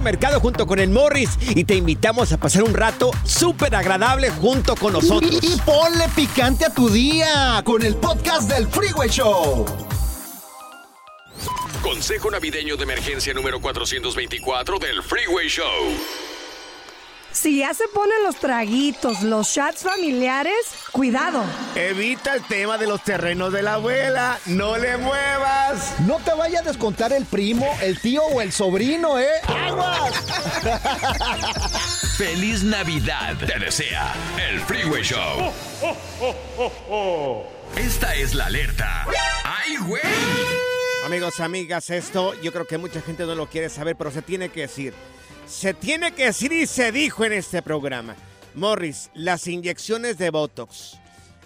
Mercado junto con el Morris y te invitamos a pasar un rato súper agradable junto con nosotros. Y, y ponle picante a tu día con el podcast del Freeway Show. Consejo navideño de emergencia número 424 del Freeway Show. Si ya se ponen los traguitos, los shots familiares, cuidado. Evita el tema de los terrenos de la abuela. No le muevas. No te vaya a descontar el primo, el tío o el sobrino, ¿eh? ¡Aguas! ¡Feliz Navidad! Te desea el Freeway Show. Esta es la alerta. ¡Ay, güey! Amigos, amigas, esto yo creo que mucha gente no lo quiere saber, pero se tiene que decir. Se tiene que decir y se dijo en este programa. Morris, las inyecciones de Botox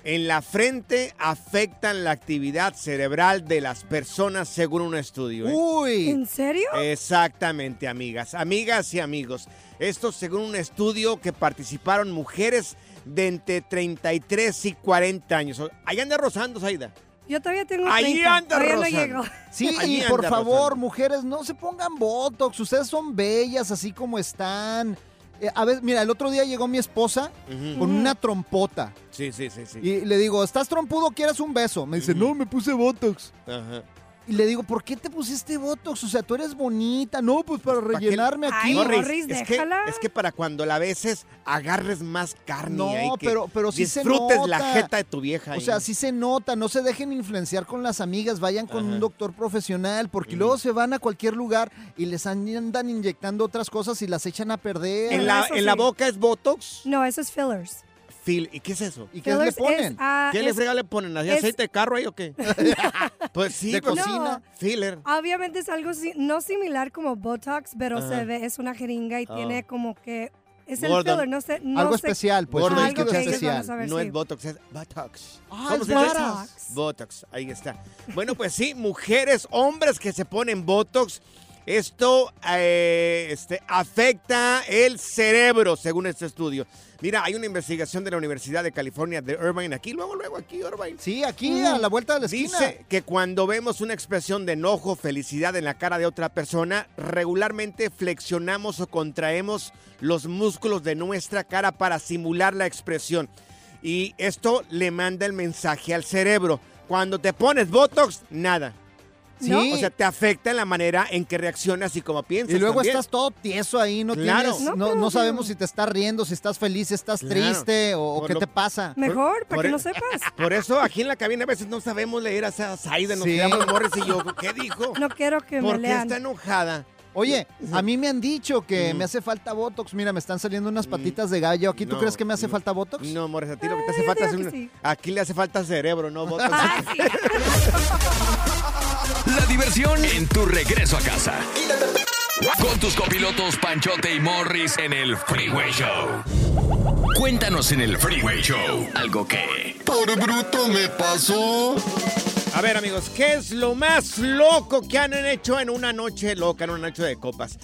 en la frente afectan la actividad cerebral de las personas según un estudio. ¿eh? Uy. ¿En serio? Exactamente, amigas, amigas y amigos. Esto según un estudio que participaron mujeres de entre 33 y 40 años. Ahí anda rozando, Zaida. Yo todavía tengo Ahí 30, anda, todavía no llego. Sí, Ahí y por anda, favor, Rosana. mujeres, no se pongan botox. Ustedes son bellas así como están. Eh, a ver, mira, el otro día llegó mi esposa con una trompota. Sí, sí, sí, sí. Y le digo, ¿estás trompudo? ¿Quieres un beso? Me dice, no, me puse botox. Ajá. Y le digo, ¿por qué te pusiste botox? O sea, tú eres bonita. No, pues para ¿Para qué? rellenarme aquí. Ay, Morris, Morris, es, que, déjala. es que para cuando la beses, agarres más carne. No, ahí, que pero- pero sí se disfrutes la nota. jeta de tu vieja. O ahí. sea, sí se nota, no se dejen influenciar con las amigas, vayan con Ajá. un doctor profesional, porque Mm. luego se van a cualquier lugar y les andan inyectando otras cosas y las echan a perder. ¿En, la, Eso ¿En la sí. boca es Botox? No, eso es fillers. Phil, ¿y qué es eso? ¿Y qué le ponen? es, ah, ¿Qué le es- frega le ponen? ¿Así es- aceite de carro ahí o qué? pues sí, De pues- cocina. Filler. Obviamente es algo si- no similar como Botox, pero Ajá. se ve, es una jeringa y Oh. tiene como que... Es el Gordon. filler, no sé... No Algo sé- especial, pues, Gordo, un algo que especial. saber, No sí. es Botox, es Botox. Ah, ¿Cómo es? Botox. Botox, ahí está. Bueno, pues sí, mujeres, hombres que se ponen Botox. Esto eh, este, afecta el cerebro, según este estudio. Mira, hay una investigación de la Universidad de California de Irvine, aquí, luego, luego, aquí, Irvine. Sí, aquí a la vuelta de la esquina. Dice que cuando vemos una expresión de enojo, felicidad en la cara de otra persona, regularmente flexionamos o contraemos los músculos de nuestra cara para simular la expresión. Y esto le manda el mensaje al cerebro. Cuando te pones Botox, nada. Sí. O sea, te afecta en la manera en que reaccionas y como piensas. Y luego también. estás todo tieso ahí, no Claro. tienes, No, no, sabemos si te estás riendo, si estás feliz, si estás Claro. triste o, o Por qué lo- te pasa. Mejor, para por que e- no sepas. Por eso aquí en la cabina a veces no sabemos leer a Saida, nos Sí. quedamos Morris y yo. ¿Qué dijo? No quiero que ¿Por me qué lean. está enojada? Oye, a mí me han dicho que me hace falta Botox. Mira, me están saliendo unas patitas de gallo. ¿Aquí tú No, crees que me hace no. falta Botox? No, Morris, a ti lo que te hace falta es un- sí. Aquí le hace falta cerebro, ¿no? Botox. Ah, sí. La diversión en tu regreso a casa. Con tus copilotos Panchote y Morris en el Freeway Show. Cuéntanos en el Freeway Show algo que... Por bruto me pasó. A ver, amigos, ¿qué es lo más loco que han hecho en una noche loca, en una noche de copas?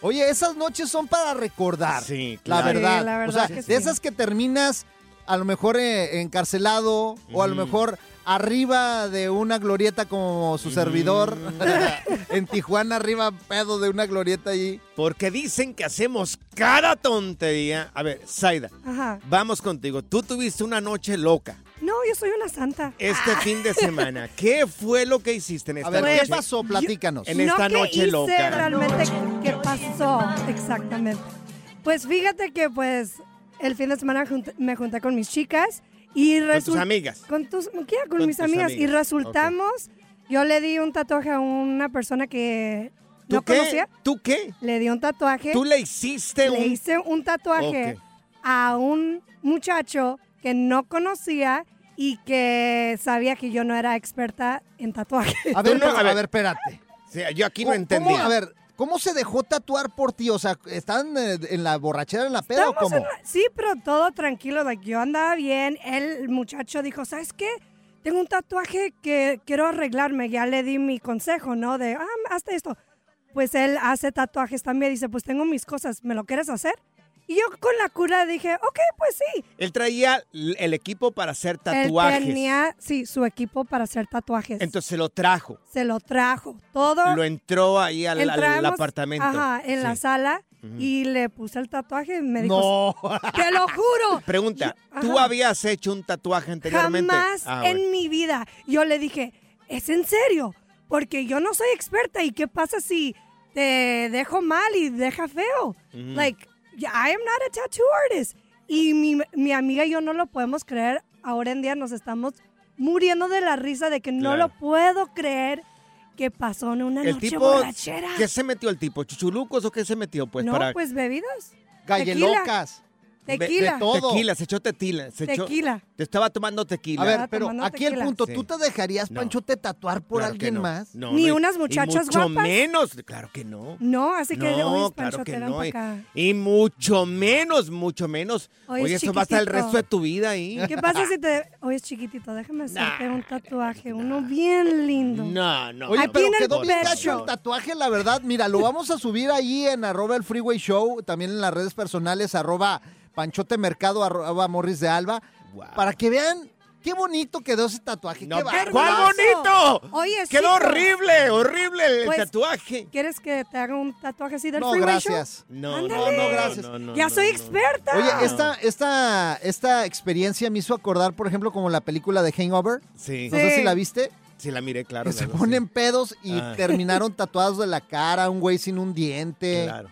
Oye, esas noches son para recordar. Sí, La claro. verdad. Sí, la o verdad sea, que de esas que terminas a lo mejor eh, encarcelado o a lo mejor arriba de una glorieta como su servidor. en Tijuana, arriba pedo de una glorieta allí. Porque dicen que hacemos cada tontería. A ver, Zaida, Ajá. vamos contigo. Tú tuviste una noche loca No, yo soy una santa. este fin de semana. ¿Qué fue lo que hiciste en esta A ver, noche? ¿qué pasó? Platícanos. En esta no que noche hice loca. realmente qué pasó exactamente. Pues fíjate que pues el fin de semana me junté con mis chicas y Con tus amigas. con tus ¿qué? con, Con mis tus amigas y resultamos yo le di un tatuaje a una persona que ¿Tú no qué? conocía. ¿Tú qué? Le di un tatuaje. ¿Tú le hiciste le un...? hice un tatuaje a un muchacho que no conocía y que sabía que yo no era experta en tatuajes. A ver, no- a ver. espérate. Sí, yo aquí no ¿Cómo- entendía. cómo- a ver, ¿cómo se dejó tatuar por ti? O sea, ¿están eh, en la borrachera, en la peda o cómo? en la- sí, pero todo tranquilo. like, yo andaba bien. El muchacho dijo, ¿sabes qué? Tengo un tatuaje que quiero arreglarme. Ya le di mi consejo, ¿no? De, ah, hazte esto. Pues él hace tatuajes también. Dice, pues tengo mis cosas. ¿Me lo quieres hacer? Y yo con la cura dije, ok, pues sí. Él traía el equipo para hacer Él tatuajes. tenía, sí, su equipo para hacer tatuajes. Entonces se lo trajo. Se lo trajo. Todo. Lo entró ahí al, apartamento. Ajá, en la sala y le puse el tatuaje y me dijo, No. te lo juro. Pregunta, Yo- ¿tú habías hecho un tatuaje anteriormente? Jamás Ah, en mi vida. Yo le dije, ¿es en serio? Porque yo no soy experta. ¿Y qué pasa si te dejo mal y deja feo? Like, I am not a tattoo artist. Y mi, mi amiga y yo no lo podemos creer. Ahora en día nos estamos muriendo de la risa de que no Claro. lo puedo creer que pasó en una El noche tipo, borrachera. ¿qué se metió el tipo? ¿Chuchulucos o qué se metió? Pues no, para pues bebidas. Gallelocas. Tequila. de todo. Tequila, se echó tequila. Se echó- Tequila. te estaba tomando tequila. A ver, pero aquí el tequila. punto, Sí. ¿tú te dejarías, No. Panchote, tatuar por Claro alguien no. más? No, Ni no, y- unas y muchachas mucho guapas. menos, claro que no. No, así que no, es claro Pancho, que te no. Y, y mucho menos, mucho menos. Hoy Oye, es eso va hasta el resto de tu vida ahí. ¿Qué pasa si te... Oye, es chiquitito, déjame hacerte Nah. un tatuaje, uno bien lindo. No, no. Oye, pero en el quedó bien el tatuaje, la verdad. Mira, lo vamos a subir ahí en arroba el Freeway Show, también en las redes personales, arroba Panchote Mercado, arroba Morris de Alba, Wow. para que vean qué bonito quedó ese tatuaje. No, qué ¿cuál bonito? Oye, sí, Quedó pero- horrible, horrible el Pues, tatuaje. ¿Quieres que te haga un tatuaje así del No, Freeway Show? gracias. No, no, no, gracias. no, no, ya no, soy no. experta. Oye, esta, esta, esta experiencia me hizo acordar, por ejemplo, como la película de Hangover. Sí, No sé si la viste. sí la miré, claro. Que se ponen pedos y Ah. terminaron tatuados de la cara, un güey sin un diente. Claro.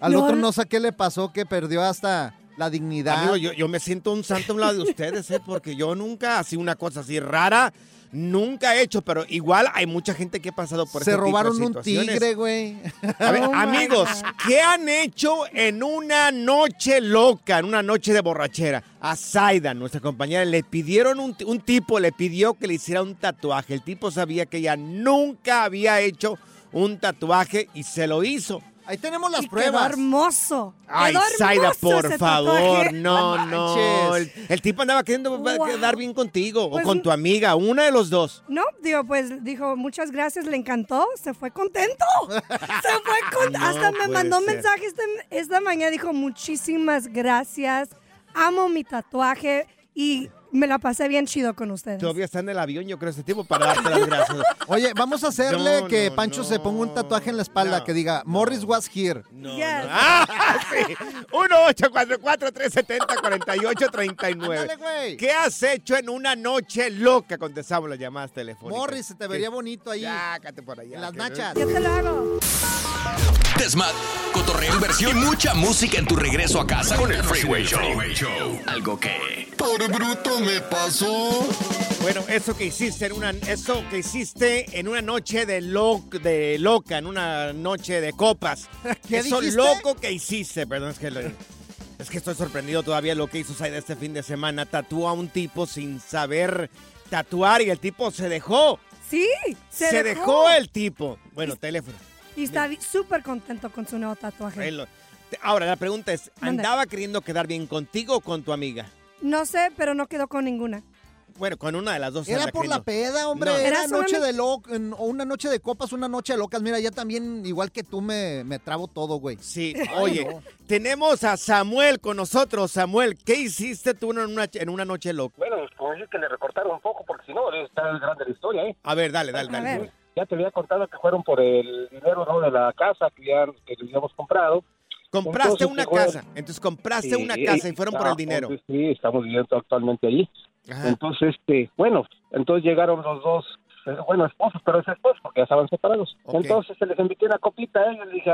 Al No, otro no sé qué le pasó, que perdió hasta la dignidad. Amigo, yo, yo me siento un santo a un lado de ustedes, ¿eh? Porque yo nunca así una cosa así rara, nunca he hecho, pero igual hay mucha gente que ha pasado por Se tipo de robaron un tigre, güey. A ver, Oh amigos. ¿qué han hecho en una noche loca, en una noche de borrachera? A Zaida, nuestra compañera, le pidieron un, un tipo, le pidió que le hiciera un tatuaje. El tipo sabía que ella nunca había hecho un tatuaje y se lo hizo. Ahí tenemos las Y Quedó pruebas. hermoso. Ay, Quedó hermoso por ese favor, no, No. El, tipo andaba queriendo Wow. quedar bien contigo Pues o con n- tu amiga, una de los dos. No, digo, pues dijo, muchas gracias, le encantó, se fue contento. Se fue contento. No Hasta me mandó ser. mensajes esta, esta mañana, dijo, muchísimas gracias, amo mi tatuaje y me la pasé bien chido con ustedes. Todavía está en el avión, yo creo, ese tipo, para darte las gracias. Oye, vamos a hacerle No, que no, Pancho no, se ponga un tatuaje en la espalda no, que diga Morris was here. No, Yes. no. ¡Ah, sí! 1-844-370-4839. Ándale, güey. ¿Qué has hecho en una noche loca? Contestamos las llamadas telefónicas. Morris, se te vería ¿Qué? bonito ahí. Ya, cállate por allá. En las nachas. Yo te lo hago. Desmadre, cotorreo, inversión y mucha música en tu regreso a casa con el Freeway Show. Algo que... Por bruto me pasó. Bueno, eso que hiciste en una, eso que hiciste en una noche de, lo, de loca, en una noche de copas. ¿Qué eso dijiste? loco que hiciste, perdón, es que, lo- es que estoy sorprendido todavía lo que hizo Saida este fin de semana. Tatuó a un tipo sin saber tatuar y el tipo se dejó. Sí, se, Se, dejó. el tipo. Bueno, teléfono. Y está súper contento con su nuevo tatuaje. Lo- Ahora, la pregunta es, Mande. ¿andaba queriendo quedar bien contigo o con tu amiga? No sé, pero no quedó con ninguna. Bueno, con una de las dos. Era anda por la queriendo. peda, hombre. No. Era Era noche solamente- de lo, en- o una noche de copas, una noche de locas. Mira, ya también, igual que tú, me, me trabo todo, güey. Sí, Ay, oye, no. tenemos a Samuel con nosotros. Samuel, ¿qué hiciste tú en una, en una noche loca? Bueno, como decir que le recortaron un poco, porque si no, está grande la historia, ¿eh? A ver, dale, dale, A dale. ver. Ya te había contado que fueron por el dinero, ¿no? De la casa que ya que habíamos comprado. Compraste Entonces, una casa. Entonces compraste una casa y fueron por el dinero. entonces, Sí, estamos viviendo actualmente allí. Ajá. Entonces, este, bueno, entonces llegaron los dos, eh, bueno, esposos, pero es esposos porque ya estaban separados. Entonces se les invité una copita a ellos, dije,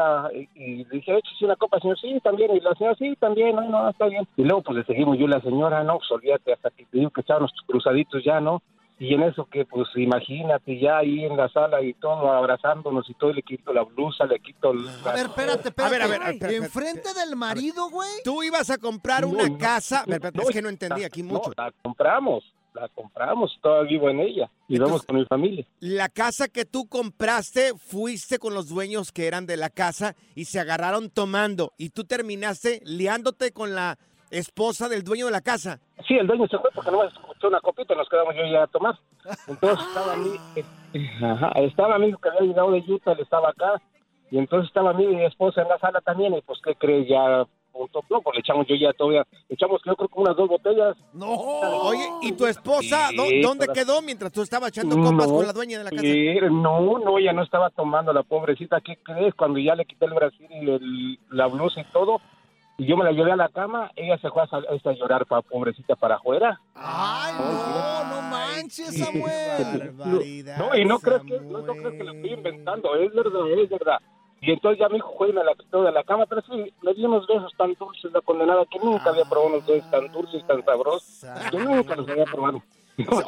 y, le dije, échese una copa, señor, sí, también, y la señora, sí, también, no, no, está bien. Y luego pues le seguimos yo y la señora, no, pues olvídate, hasta que te digo que estábamos cruzaditos ya, ¿no? Y en eso que, pues imagínate, ya ahí en la sala y todo, abrazándonos y todo, le quito la blusa, le quito... el- A ver, espérate, espérate. A ver, a ver, Enfrente del marido, güey. Tú ibas a comprar No, una no, casa. No, es que no entendí aquí no, mucho. la compramos, la compramos, todavía vivo en ella y vamos con mi familia. La casa que tú compraste, fuiste con los dueños que eran de la casa y se agarraron tomando. Y tú terminaste liándote con la esposa del dueño de la casa. Sí, el dueño se fue porque no una copita y nos quedamos yo y ella a tomar. Entonces estaba mi, ajá, estaba mi hijo que había llegado de Utah, él estaba acá, y entonces estaba mi esposa en la sala también, y pues, ¿qué cree? Ya, punto, no, pues le echamos yo ya todavía, le echamos yo creo que unas dos botellas. No. Oye, ¿y tu esposa Sí, dó- dónde quedó mientras tú estabas echando copas No, con la dueña de la casa? no, no, ella no estaba tomando, la pobrecita, ¿qué crees? Cuando ya le quité el brasil y el- la blusa y todo, y yo me la llevé a la cama, ella se fue a, a llorar, pa, pobrecita, para afuera. Ay, no, no manches, Qué Samuel. barbaridad, No, y no crees que, no, no crees que lo estoy inventando, es verdad, es verdad. Y entonces ya mi hijo fue y me la quitó de la cama, pero sí, le di unos besos tan dulces, la condenada, que nunca había probado unos besos tan dulces, tan sabrosos. Yo nunca los había probado.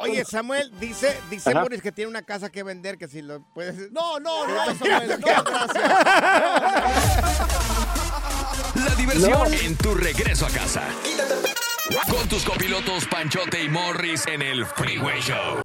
Oye, Samuel, dice, dice Ajá. Boris que tiene una casa que vender, que si lo puedes... No, no, no, Samuel. No, gracias. La diversión en tu regreso a casa. Con tus copilotos Panchote y Morris en el Freeway Show.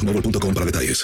boostmobile.com para detalles.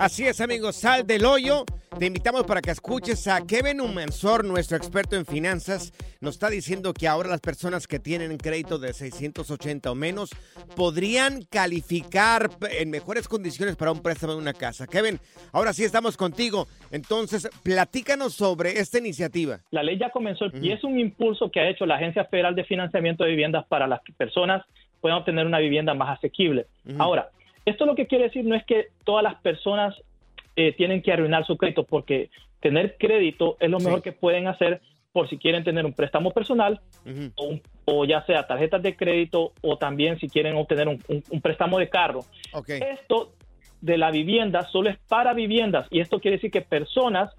Así es, amigos, sal del hoyo. Te invitamos para que escuches a Kevin Humansor, nuestro experto en finanzas. Nos está diciendo que ahora las personas que tienen crédito de 680 o menos podrían calificar en mejores condiciones para un préstamo de una casa. Kevin, ahora sí estamos contigo. Entonces, platícanos sobre esta iniciativa. La ley ya comenzó y es un impulso que ha hecho la Agencia Federal de Financiamiento de Viviendas para las personas puedan obtener una vivienda más asequible. Ahora, esto lo que quiere decir no es que todas las personas eh, tienen que arruinar su crédito, porque tener crédito es lo mejor que pueden hacer por si quieren tener un préstamo personal o, un- o ya sea tarjetas de crédito o también si quieren obtener un, un- un préstamo de carro. Esto de la vivienda solo es para viviendas y esto quiere decir que personas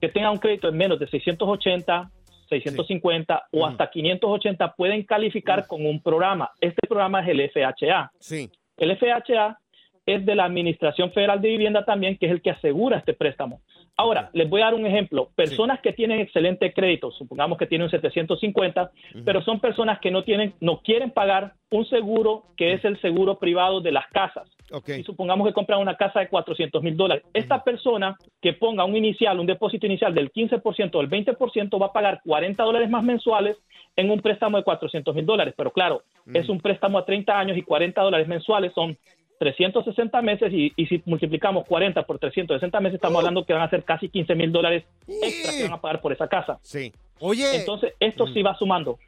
que tengan un crédito en menos de 680, 650 o hasta 580 pueden calificar con un programa. Este programa es el FHA. Sí. El FHA es de la Administración Federal de Vivienda también, que es el que asegura este préstamo. Ahora, les voy a dar un ejemplo. Personas que tienen excelente crédito, supongamos que tienen un 750, pero son personas que no tienen, no quieren pagar un seguro que es el seguro privado de las casas. Y supongamos que compran una casa de 400 mil dólares. Esta persona que ponga un inicial, un depósito inicial del 15% o del 20% va a pagar 40 dólares más mensuales en un préstamo de 400 mil dólares. Pero claro, es un préstamo a 30 años y 40 dólares mensuales son 360 meses y, y si multiplicamos 40 por 360 meses estamos hablando que van a ser casi 15 mil dólares extra que van a pagar por esa casa. Sí. Oye. Entonces, esto sí va sumando.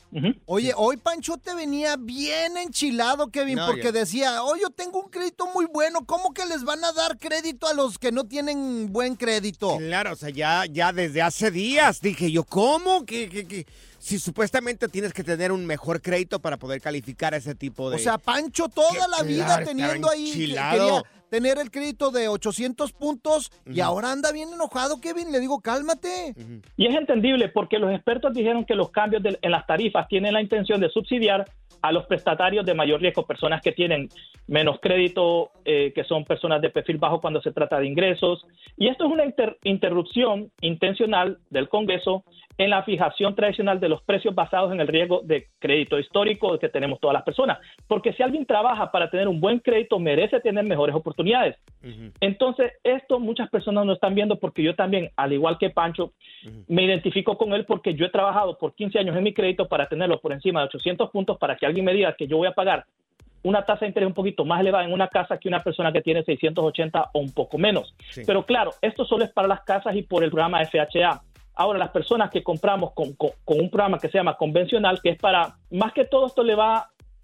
Oye, hoy Pancho te venía bien enchilado, Kevin, No, porque yo- decía, oh, yo tengo un crédito muy bueno, ¿cómo que les van a dar crédito a los que no tienen buen crédito? Claro, o sea, ya, ya desde hace días dije yo, ¿cómo? Que, que, que- si supuestamente tienes que tener un mejor crédito para poder calificar a ese tipo de... O sea, Pancho toda la vida claro, teniendo ahí, quería tener el crédito de 800 puntos y ahora anda bien enojado, Kevin. Le digo, cálmate. Y es entendible porque los expertos dijeron que los cambios de- en las tarifas tienen la intención de subsidiar a los prestatarios de mayor riesgo, personas que tienen menos crédito, eh, que son personas de perfil bajo cuando se trata de ingresos. Y esto es una inter- interrupción intencional del Congreso en la fijación tradicional de los precios basados en el riesgo de crédito histórico que tenemos todas las personas. Porque si alguien trabaja para tener un buen crédito, merece tener mejores oportunidades. Entonces, esto muchas personas no están viendo porque yo también, al igual que Pancho, me identifico con él porque yo he trabajado por 15 años en mi crédito para tenerlo por encima de 800 puntos para que alguien me diga que yo voy a pagar una tasa de interés un poquito más elevada en una casa que una persona que tiene 680 o un poco menos. Sí. Pero claro, esto solo es para las casas y por el programa FHA. Ahora, las personas que compramos con, con- con un programa que se llama convencional, que es para, más que todo esto le va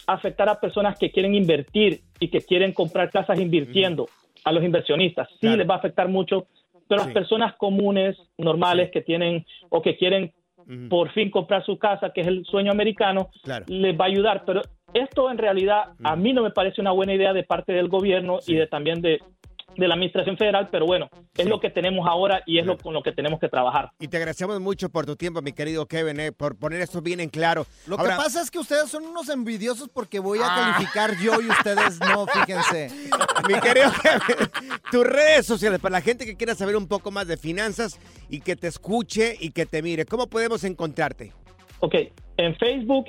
a afectar a personas que quieren invertir y que quieren comprar casas invirtiendo, a los inversionistas. Sí les va a afectar mucho, pero las personas comunes, normales, que tienen o que quieren por fin comprar su casa, que es el sueño americano, Claro. les va a ayudar. Pero esto en realidad a mí no me parece una buena idea de parte del gobierno y de también de, de la administración federal, pero bueno, es lo que tenemos ahora y es lo con lo que tenemos que trabajar. Y te agradecemos mucho por tu tiempo, mi querido Kevin, eh, por poner esto bien en claro. Lo Ahora, que pasa es que ustedes son unos envidiosos porque voy a calificar yo y ustedes no, fíjense. mi querido Kevin, tus redes sociales, para la gente que quiera saber un poco más de finanzas y que te escuche y que te mire, ¿cómo podemos encontrarte? Ok, en Facebook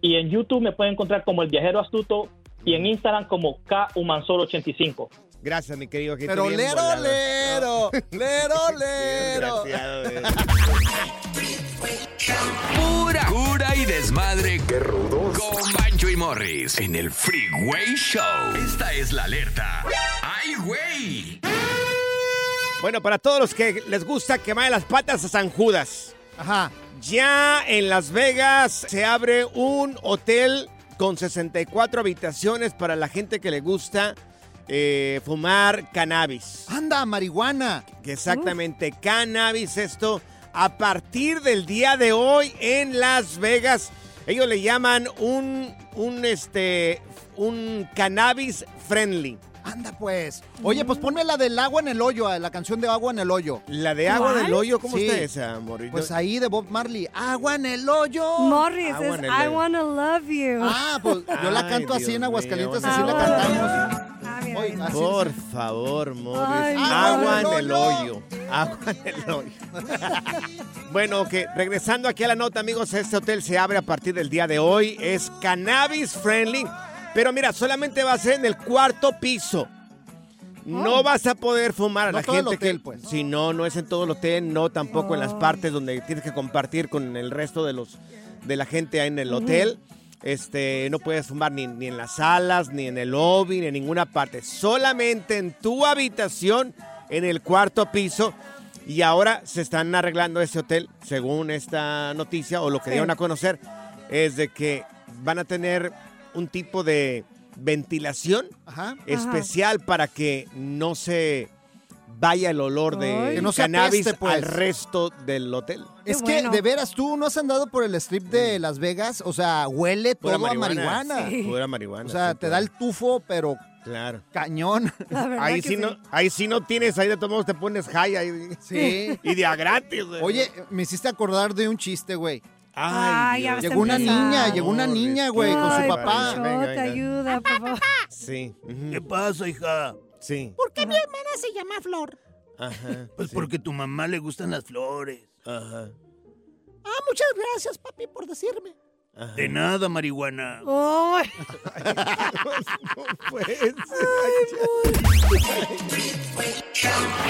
y en YouTube me pueden encontrar como El Viajero Astuto y en Instagram como KUmansor85. Gracias, mi querido. que Pero lero, lero, lero, lero. Eh. Pura cura y desmadre. Qué rudos. Con Bancho y Morris en el Freeway Show. Esta es la alerta. ¡Ay, güey! Bueno, para todos los que les gusta quemar las patas a San Judas. Ajá. Ya en Las Vegas se abre un hotel con 64 habitaciones para la gente que le gusta eh, fumar cannabis. Anda, marihuana. Exactamente, cannabis esto a partir del día de hoy en Las Vegas. Ellos le llaman un un este un cannabis friendly. Anda pues. Oye, pues ponme la del agua en el hoyo, la canción de agua en el hoyo. ¿La de agua en el hoyo? ¿Cómo Sí. está esa, Morris? Pues ahí de Bob Marley. Agua en el hoyo. Morris, Agua es en el I hoyo. wanna love you. Ah, pues yo la Ay, canto así Dios en Aguascalientes, mío, así la bueno. Así Por es. favor, Morris. Ay, agua en el hoyo. Agua en el hoyo. bueno, que regresando aquí a la nota, amigos, este hotel se abre a partir del día de hoy. Es cannabis friendly. Pero mira, solamente va a ser en el cuarto piso. No vas a poder fumar a No la todo el gente hotel, que, pues. Si no, no es en todo el hotel, no tampoco en las partes donde tienes que compartir con el resto de los de la gente en el hotel. Este, no puedes fumar ni, ni en las salas, ni en el lobby, ni en ninguna parte. Solamente en tu habitación, en el cuarto piso. Y ahora se están arreglando ese hotel, según esta noticia o lo que Sí. dieron a conocer, es de que van a tener un tipo de ventilación Ajá. especial para que no se vaya el olor de. Que no se cannabis apeste, pues. al resto del hotel. Es que, de veras, tú no has andado por el strip de Las Vegas, o sea, huele Pura todo a marihuana. Sí. Pura marihuana, O sea, sí, te claro. da el tufo, pero Claro. cañón. Ahí sí, no, ahí sí no tienes, ahí de todos modos te pones high ahí. Sí. Y de a gratis, güey. Oye, me hiciste acordar de un chiste, güey. Ay, ya Llegó una empezar. niña, llegó una niña, güey, con su Ay, papá. Poncho, te ayuda, por favor. Sí. ¿Qué pasa, hija? Sí. ¿Por qué mi hermana se llama Flor? Ajá. Pues porque tu mamá le gustan las flores. Ajá. Ah, muchas gracias, papi, por decirme. De nada, marihuana. Ay.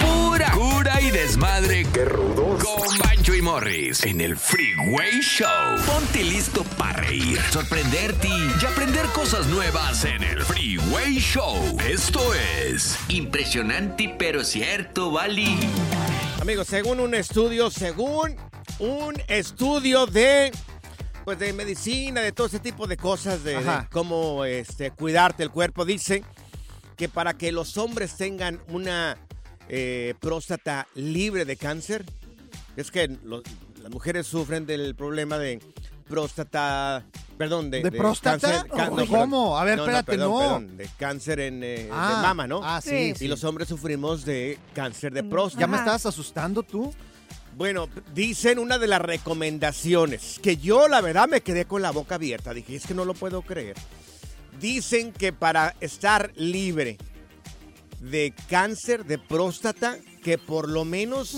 Pura cura y desmadre. Qué rudos. Con Bancho y Morris en el Freeway Show. Ponte listo para reír, sorprenderte y aprender cosas nuevas en el Freeway Show. Esto es impresionante pero cierto, Bali. Amigos, según un estudio, según un estudio de pues de medicina, de todo ese tipo de cosas, de, de cómo este, cuidarte el cuerpo, dice que para que los hombres tengan una eh, próstata libre de cáncer, es que lo- las mujeres sufren del problema de próstata, perdón, de, ¿De próstata? Oh, perdón. ¿cómo? A ver, espérate, perdón, no. perdón, de cáncer en, eh, Ah, de mama, ¿no? ah, sí, Y sí. los hombres sufrimos de cáncer de próstata. ¿Ya me estabas asustando tú? Bueno, dicen una de las recomendaciones que yo la verdad me quedé con la boca abierta. Dije, es que no lo puedo creer. Dicen que para estar libre de cáncer de próstata, que por lo menos...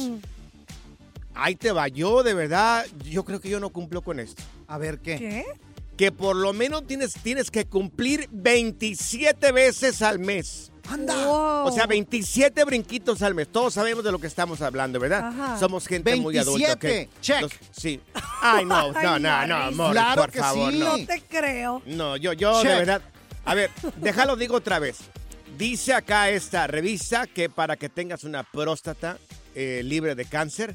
Ahí te va, yo de verdad, yo creo que yo no cumplo con esto. A ver, ¿qué? ¿Qué? Que por lo menos tienes, tienes que cumplir 27 veces al mes. ¡Anda! O sea, 27 brinquitos al mes. Todos sabemos de lo que estamos hablando, ¿verdad? Ajá. Somos gente muy adulta. 27, ¿ok? check. Los- sí. Ay, no, no, no, no, Morris. Morris, Claro por que favor, sí. no. No te creo. No, yo, yo de verdad. A ver, déjalo digo otra vez. Dice acá esta revista que para que tengas una próstata eh, libre de cáncer,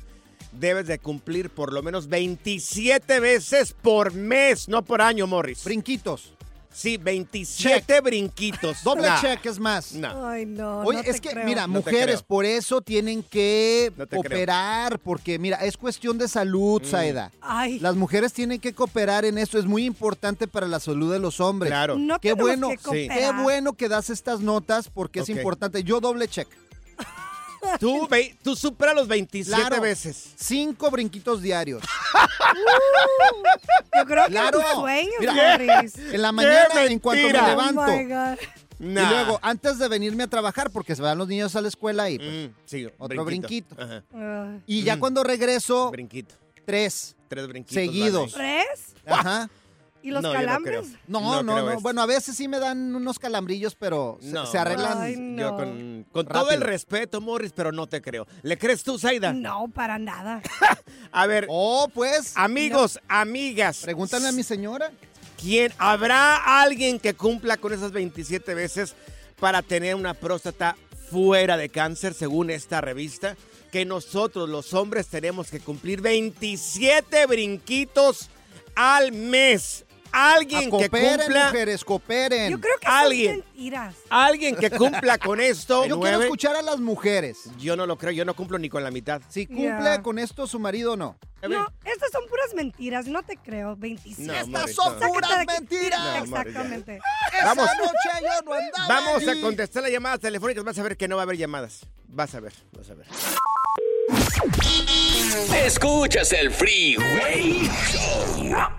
debes de cumplir por lo menos 27 veces por mes, no por año, Morris. Brinquitos. Sí, 27 brinquitos. Doble Nah, check es más. No. Ay, no. Oye, no te es que, creo. mira, No mujeres, por eso tienen que No creo. cooperar, porque, mira, es cuestión de salud, Mm. Saida. Ay. Las mujeres tienen que cooperar en esto, es muy importante para la salud de los hombres. Claro. No Qué bueno, que Sí. qué bueno que das estas notas porque es importante. Yo doble check. Tú, ve- tú superas los 27 Claro. veces. Cinco brinquitos diarios. Yo creo que Claro. es sueño, Mira. En la mañana, en cuanto me levanto. Oh my God. Nah. Y luego, antes de venirme a trabajar, porque se van los niños a la escuela y pues, Mm, sí, otro brinquito. Y ya Mm. cuando regreso, Brinquito. tres. Tres brinquitos. Seguidos. ¿Tres? Ajá. ¿Y los No, calambres? No, No no. Bueno, a veces sí me dan unos calambrillos, pero se, No, se arreglan. Ay, Yo con, con todo el respeto, Morris, pero no te creo. ¿Le crees tú, Zaida? No, para nada. A ver, Oh, pues. amigos, amigas. Pregúntale a mi señora. ¿Quién, ¿Habrá alguien que cumpla con esas 27 veces para tener una próstata fuera de cáncer, según esta revista? Que nosotros, los hombres, tenemos que cumplir 27 brinquitos al mes. Alguien que cooperen, cumpla. mujeres, cooperen. Yo creo que Alguien. son mentiras. Alguien que cumpla con esto. Yo quiero escuchar a las mujeres. Yo no lo creo, yo no cumplo ni con la mitad. Si cumple con esto su marido no. No, estas son puras mentiras, no te creo. 27. No, Estas son no. Puras mentiras. No. Exactamente. Vamos. Esa noche yo no andaba Vamos a contestar las llamadas telefónicas. Vas a ver que no va a haber llamadas. Vas a ver, vas a ver. Escuchas el Freeway Show.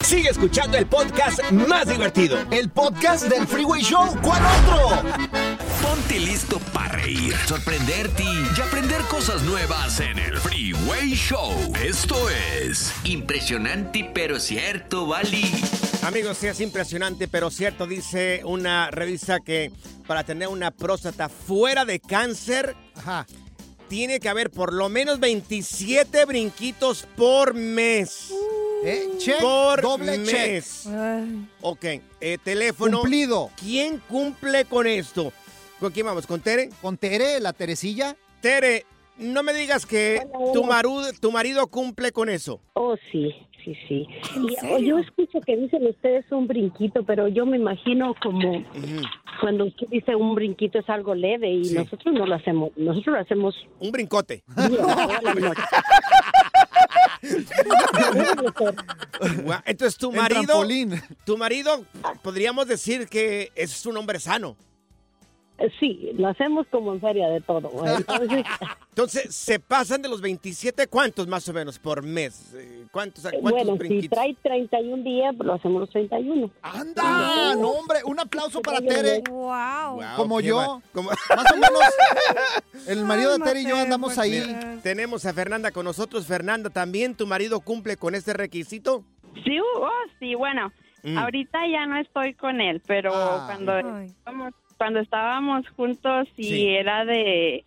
Sigue escuchando el podcast más divertido. El podcast del Freeway Show. ¿Cuál otro? Ponte listo para reír, sorprenderte y aprender cosas nuevas en el Freeway Show. Esto es impresionante pero cierto, Bali. Amigos, sí es impresionante, pero cierto, dice una revista que para tener una próstata fuera de cáncer, tiene que haber por lo menos 27 brinquitos por mes. Eh, check, por doble mes. Ay. Ok, eh, teléfono. Cumplido. ¿Quién cumple con esto? ¿Con quién vamos? ¿Con Tere? ¿Con Tere, la Teresilla? Tere, no me digas que tu, maru- tu marido cumple con eso. Oh, sí, sí, sí. Y, oh, yo escucho que dicen ustedes un brinquito, pero yo me imagino como cuando usted dice un brinquito es algo leve y Sí. nosotros no lo hacemos, nosotros lo hacemos Un brincote. Entonces tu marido, tu marido, podríamos decir que es un hombre sano. Sí, lo hacemos como en feria de todo. Entonces, Entonces, ¿se pasan de los 27 cuántos más o menos por mes? Eh, ¿Cuántos, cuántos bueno, si trae 31 días, lo hacemos los 31. ¡Anda! No, hombre, un aplauso para Tere. Wow. Wow, Como yo. va- como- Más o menos. El marido de Tere y yo andamos ahí. Tenemos a Fernanda con nosotros. Fernanda, ¿también tu marido cumple con este requisito? Sí, oh, sí, bueno, Mm. ahorita ya no estoy con él, pero Ah. cuando Ay. estábamos, cuando estábamos juntos y Sí. era de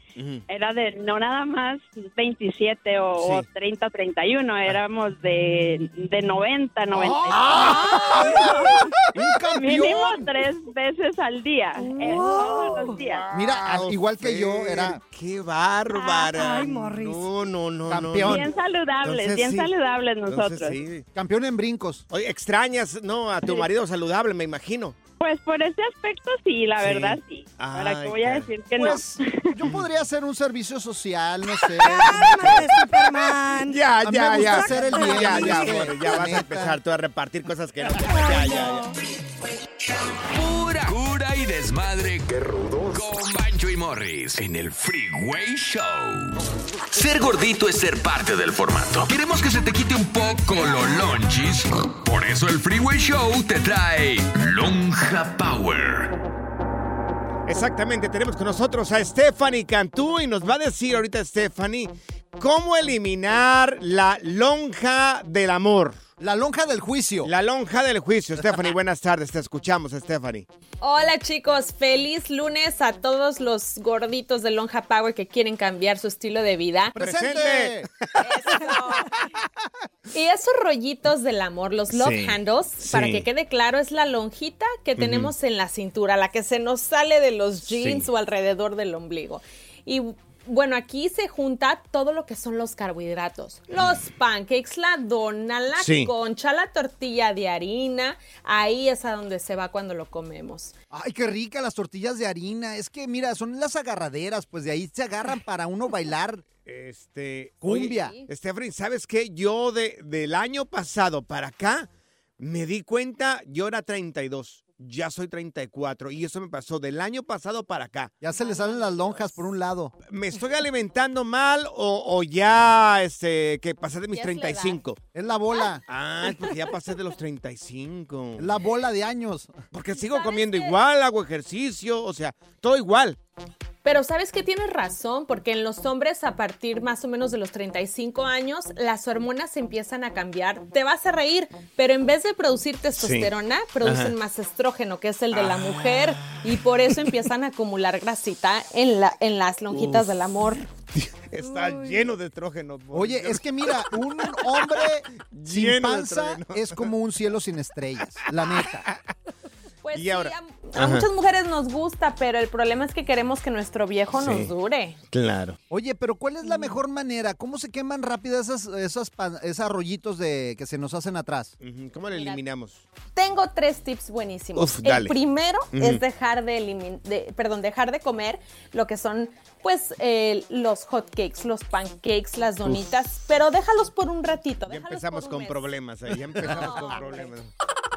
era de no nada más 27 o, o Sí. 30, 31, éramos de, de 90, 90. ¡Un campeón! Mínimo tres veces al día, eh, todos los días. Mira, Wow, igual que yo, era ¡Qué bárbara! Ay, Morris. No, no, no, Campeón. no. Bien saludables, Entonces, bien sí. saludables nosotros. Entonces, sí. campeón en brincos. Oye, extrañas, ¿no? A tu marido saludable, me imagino. Pues por ese aspecto sí, la Sí. verdad sí. ¿Para Ay, qué voy a decir que Pues yo podría hacer un servicio social, no sé. Superman. Ya, A mí me ya, gusta ya. hacer el bien, Ya, ya. Morris, ya vas a empezar tú a repartir cosas que no. Ya, ya, ya. Pura y desmadre. Qué rudos. Con Bancho y Morris en el Freeway Show. Ser gordito es ser parte del formato. Queremos que se te quite un poco los lonchis. Por eso el Freeway Show te trae Lonja Power. Exactamente, tenemos con nosotros a Stephanie Cantú y nos va a decir ahorita Stephanie cómo eliminar la lonja del amor. La lonja del juicio. La lonja del juicio. Stephanie, buenas tardes, te escuchamos, Stephanie. Hola chicos, feliz lunes a todos los gorditos de Lonja Power que quieren cambiar su estilo de vida. ¡Presente! Y esos rollitos del amor, los love Sí, handles, sí. para que quede claro, es la lonjita que tenemos en la cintura, la que se nos sale de los jeans Sí. o alrededor del ombligo. Y bueno, aquí se junta todo lo que son los carbohidratos. Los pancakes, la dona, la Sí. concha, la tortilla de harina. Ahí es a donde se va cuando lo comemos. Ay, qué rica las tortillas de harina. Es que, mira, son las agarraderas, pues de ahí se agarran para uno bailar. Este. Cumbia. Oye, Stephanie, ¿sabes qué? Yo de, del año pasado para acá me di cuenta, yo era 32. Ya soy 34 y eso me pasó del año pasado para acá. Ya se le salen las lonjas por un lado. ¿Me estoy alimentando mal o, o ya este, que pasé de mis Ya es la edad. 35? Es la bola. Ah, es porque ya pasé de los 35. Es la bola de años. Porque sigo comiendo igual, hago ejercicio, o sea, todo igual. Pero sabes que tienes razón, porque en los hombres a partir más o menos de los 35 años, las hormonas empiezan a cambiar. Te vas a reír, pero en vez de producir testosterona, producen Ajá. más estrógeno, que es el de la mujer, y por eso empiezan a acumular grasita en, la, en las lonjitas Uf. del amor. Está lleno de estrógeno. Oye, Dios. es que mira, un hombre sin panza es como un cielo sin estrellas, la neta. Pues Y sí, ahora- a, muchas mujeres nos gusta, pero el problema es que queremos que nuestro viejo Sí. nos dure. Claro. Oye, pero ¿cuál es la mejor manera? ¿Cómo se queman rápido esas, esas pan- esos rollitos de, que se nos hacen atrás? ¿Cómo le eliminamos? Tengo tres tips buenísimos. Uf, el primero es dejar de, elimin- de- perdón, dejar de comer lo que son, pues, eh, los hot cakes, los pancakes, las donitas, pero déjalos por un ratito. Ya empezamos por un con mes. problemas ahí, ya empezamos con problemas.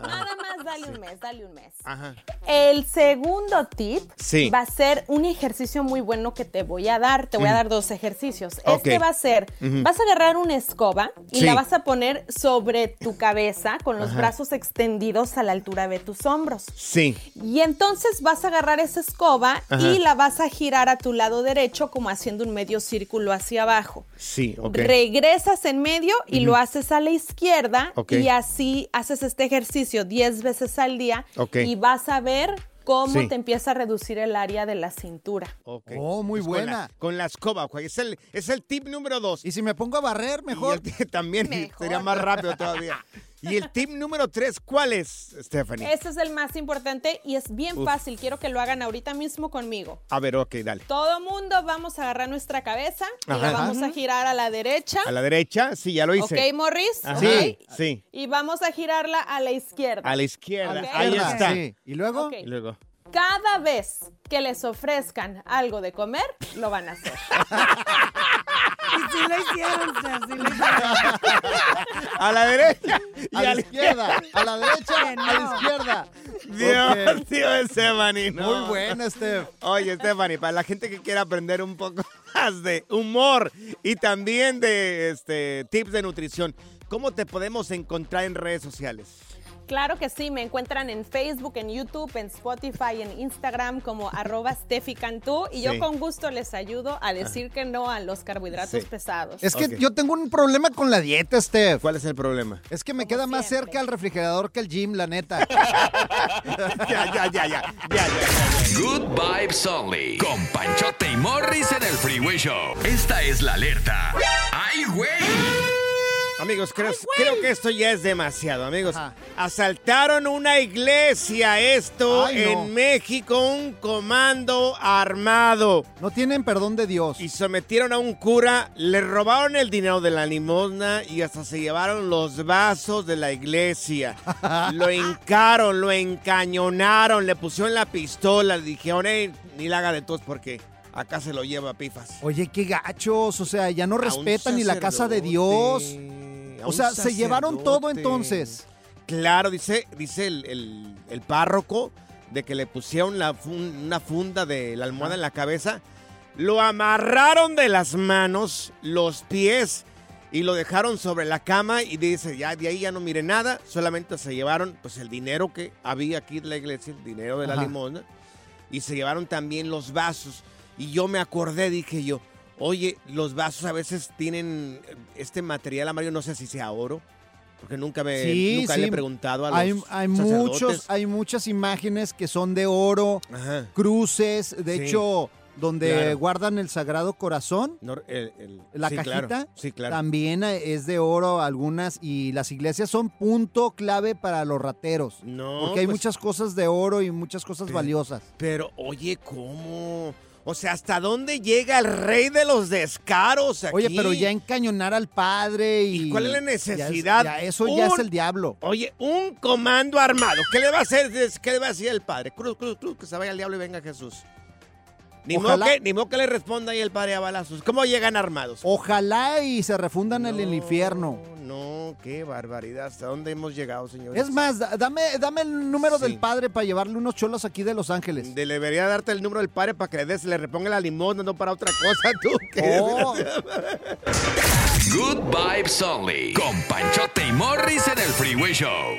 Nada más dale un mes, dale un mes. Ajá. El segundo tip Sí. va a ser un ejercicio muy bueno que te voy a dar. Te voy a Mm. dar dos ejercicios. Este va a ser, vas a agarrar una escoba y Sí. la vas a poner sobre tu cabeza con los Ajá. brazos extendidos a la altura de tus hombros. Sí. Y entonces vas a agarrar esa escoba Ajá. y la vas a girar a tu lado derecho como haciendo un medio círculo hacia abajo. Sí, ok. Regresas en medio y lo haces a la izquierda y así haces este ejercicio 10 veces al día Ok. y vas a ver cómo Sí. te empieza a reducir el área de la cintura. Oh, muy Pues con la- buena. Con la, escoba, güey. Es el, es el tip número dos. Y si me pongo a barrer, mejor. también sería más rápido todavía. Y el tip número tres, ¿cuál es, Stephanie? Este es el más importante y es bien Uf. fácil. Quiero que lo hagan ahorita mismo conmigo. A ver, ok, dale. Todo mundo vamos a agarrar nuestra cabeza y la Ajá. vamos a girar a la derecha. A la derecha, sí, ya lo hice. ¿Ok, Morris? Ajá, Ok. Sí, Y vamos a girarla a la izquierda. a la izquierda. Ahí está. sí. ¿Y luego? Y luego. Cada vez que les ofrezcan algo de comer, lo van a hacer. Y sí lo hicieron, sí lo hicieron. A la derecha y A la izquierda, a la derecha, a la izquierda. Dios, Ok. tío, Stephanie. no. Muy buena, Steph. Oye, Stephanie, para la gente que quiera aprender un poco más de humor y también de este tips de nutrición, ¿cómo te podemos encontrar en redes sociales? Claro que sí, me encuentran en Facebook, en YouTube, en Spotify, en Instagram como arroba Steffi Cantú y yo Sí. con gusto les ayudo a decir que no a los carbohidratos Sí. pesados. Es que yo tengo un problema con la dieta, Steph. ¿Cuál es el problema? Es que me queda más cerca el refrigerador que el gym, la neta. ya, ya, ya, ya, ya, ya. Good Vibes Only. Con Panchote y Morris en el Freeway Show. Esta es la alerta. ¡Ay, güey! Amigos, creo, creo que esto ya es demasiado, amigos. Asaltaron una iglesia, esto Ay, no. en México, un comando armado. No tienen perdón de Dios. Y sometieron a un cura, le robaron el dinero de la limosna y hasta se llevaron los vasos de la iglesia. lo hincaron, lo encañonaron, le pusieron la pistola, le dijeron, "Ey, ni la haga de tos porque acá se lo lleva pifas. Oye, qué gachos. O sea, ya no A respetan ni la casa de Dios. A O un sea, se llevaron todo sacerdote. entonces. Claro, dice, dice el, el- el párroco de que le pusieron la fun- una funda de la almohada en la cabeza, lo amarraron de las manos, los pies y lo dejaron sobre la cama y dice, ya de ahí ya no mire nada, solamente se llevaron pues el dinero que había aquí de la iglesia, el dinero de la Ajá. limosna y se llevaron también los vasos y yo me acordé, dije yo, oye, los vasos a veces tienen este material amarillo, no sé si sea oro. Porque nunca me Sí, nunca sí. le he preguntado a los hay, hay muchos, hay muchas imágenes que son de oro, Ajá. cruces, de Sí. hecho, donde Claro. guardan el Sagrado Corazón. No, el- el- La cajita claro, Sí, claro. también es de oro algunas y las iglesias son punto clave para los rateros. No, porque hay pues- muchas cosas de oro y muchas cosas valiosas. Pero, oye, ¿cómo? O sea, ¿hasta dónde llega el rey de los descaros aquí? Oye, pero ya encañonar al padre y... ¿Cuál es la Ya es- necesidad? ya eso ya es el diablo. Oye, un comando armado. ¿Qué le va a hacer? ¿Qué le va a decir el padre? Cruz, cruz, cruz, que se vaya el diablo y venga Jesús. Ni modo, Ojalá- que, ni modo que le responda ahí el padre a balazos. ¿Cómo llegan armados? Ojalá y se refundan en el infierno. No, qué barbaridad. ¿Hasta dónde hemos llegado, señores? Es más, da- dame, dame el número Sí. del padre para llevarle unos cholos aquí de Los Ángeles. De- debería darte el número del padre para que le des, le reponga la limosna, no para otra cosa, tú. ¿qué? Oh. Good Vibes Only. Con Panchote y Morris en el Freeway Show.